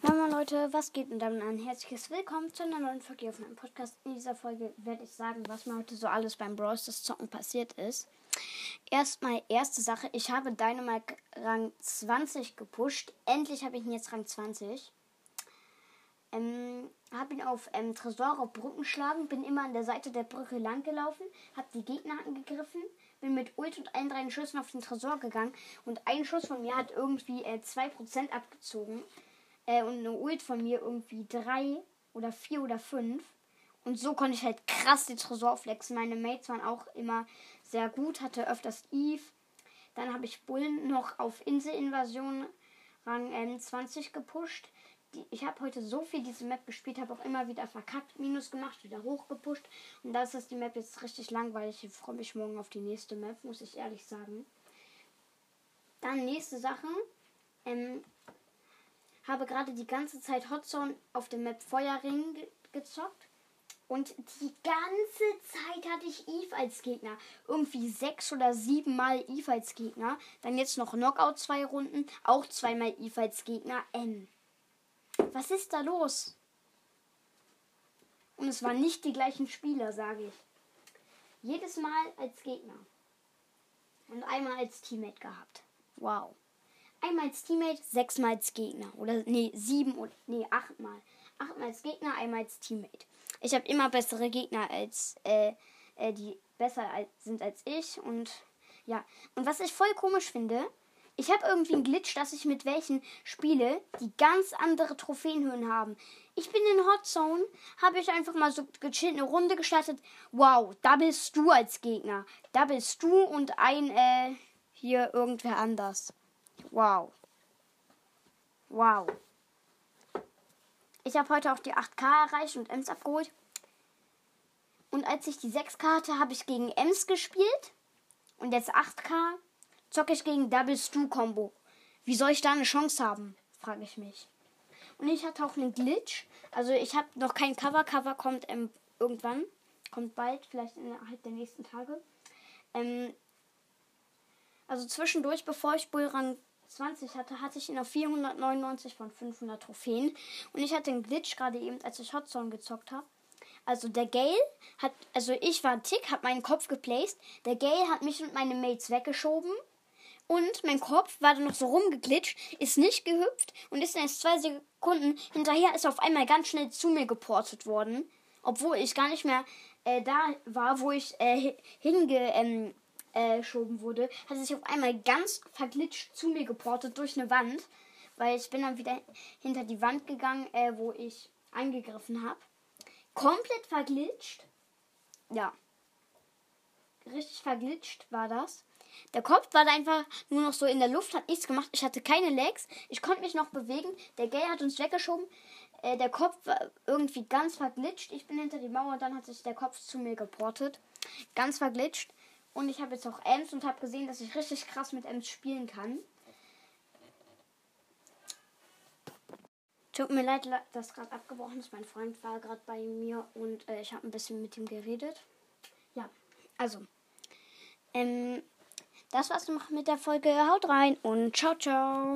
Moin Leute, was geht und damit ein herzliches Willkommen zu einer neuen Folge auf meinem Podcast. In dieser Folge werde ich sagen, was mir heute so alles beim Brawl Stars Zocken passiert ist. Erstmal erste Sache, ich habe Dynamite Rang 20 gepusht. Endlich habe ich ihn jetzt Rang 20. Ähm, habe ihn auf ähm, Tresor auf Brücken schlagen, bin immer an der Seite der Brücke lang gelaufen, habe die Gegner angegriffen, bin mit Ult und allen drei Schüssen auf den Tresor gegangen und ein Schuss von mir hat irgendwie äh, 2% abgezogen äh, und eine Ult von mir irgendwie 3 oder 4 oder 5. Und so konnte ich halt krass den Tresor flexen. Meine Mates waren auch immer sehr gut, hatte öfters Eve. Dann habe ich Bullen noch auf Inselinvasion Rang ähm, 20 gepusht die, ich habe heute so viel diese Map gespielt, habe auch immer wieder verkackt, Minus gemacht, wieder hochgepusht. Und da ist die Map jetzt richtig langweilig. Ich freue mich morgen auf die nächste Map, muss ich ehrlich sagen. Dann nächste Sache. Ähm, habe gerade die ganze Zeit Hotzone auf der Map Feuerring ge gezockt. Und die ganze Zeit hatte ich Eve als Gegner. Irgendwie sechs oder sieben Mal Eve als Gegner. Dann jetzt noch Knockout zwei Runden. Auch zweimal Eve als Gegner. M. Was ist da los? Und es waren nicht die gleichen Spieler, sage ich. Jedes Mal als Gegner. Und einmal als Teammate gehabt. Wow. Einmal als Teammate, sechsmal als Gegner. Oder nee, sieben oder nee, achtmal. Achtmal als Gegner, einmal als Teammate. Ich habe immer bessere Gegner als äh, äh, die besser als, sind als ich. Und ja. Und was ich voll komisch finde, ich habe irgendwie einen Glitch, dass ich mit welchen spiele, die ganz andere Trophäenhöhen haben. Ich bin in Hot Zone, habe ich einfach mal so gechillt eine Runde gestartet. Wow, da bist du als Gegner. Da bist du und ein, äh, hier irgendwer anders. Wow. Wow. Ich habe heute auch die 8K erreicht und Ems abgeholt. Und als ich die 6K hatte, habe ich gegen Ems gespielt. Und jetzt 8K zocke ich gegen Double Stu Combo. Wie soll ich da eine Chance haben? Frage ich mich. Und ich hatte auch einen Glitch. Also ich habe noch kein Cover. Cover kommt ähm, irgendwann. Kommt bald, vielleicht innerhalb der nächsten Tage. Ähm, also zwischendurch, bevor ich Bullrang 20 hatte, hatte ich ihn auf 499 von 500 Trophäen. Und ich hatte einen Glitch gerade eben, als ich Hotzone gezockt habe. Also der Gale hat, also ich war ein Tick, hat meinen Kopf geplaced. Der Gale hat mich und meine Mates weggeschoben. Und mein Kopf war dann noch so rumgeglitscht, ist nicht gehüpft und ist erst zwei Sekunden hinterher, ist auf einmal ganz schnell zu mir geportet worden. Obwohl ich gar nicht mehr äh, da war, wo ich äh, hingeschoben ähm, äh, wurde, hat sich auf einmal ganz verglitscht zu mir geportet durch eine Wand. Weil ich bin dann wieder hinter die Wand gegangen, äh, wo ich angegriffen habe. Komplett verglitscht. Ja. Richtig verglitscht war das. Der Kopf war einfach nur noch so in der Luft, hat nichts gemacht. Ich hatte keine Legs. Ich konnte mich noch bewegen. Der Gay hat uns weggeschoben. Äh, der Kopf war irgendwie ganz verglitscht. Ich bin hinter die Mauer und dann hat sich der Kopf zu mir geportet. Ganz verglitscht. Und ich habe jetzt auch Ems und habe gesehen, dass ich richtig krass mit Ems spielen kann. Tut mir leid, dass gerade abgebrochen ist. Mein Freund war gerade bei mir und äh, ich habe ein bisschen mit ihm geredet. Ja, also. Ähm, das war's noch mit der Folge. Haut rein und ciao, ciao.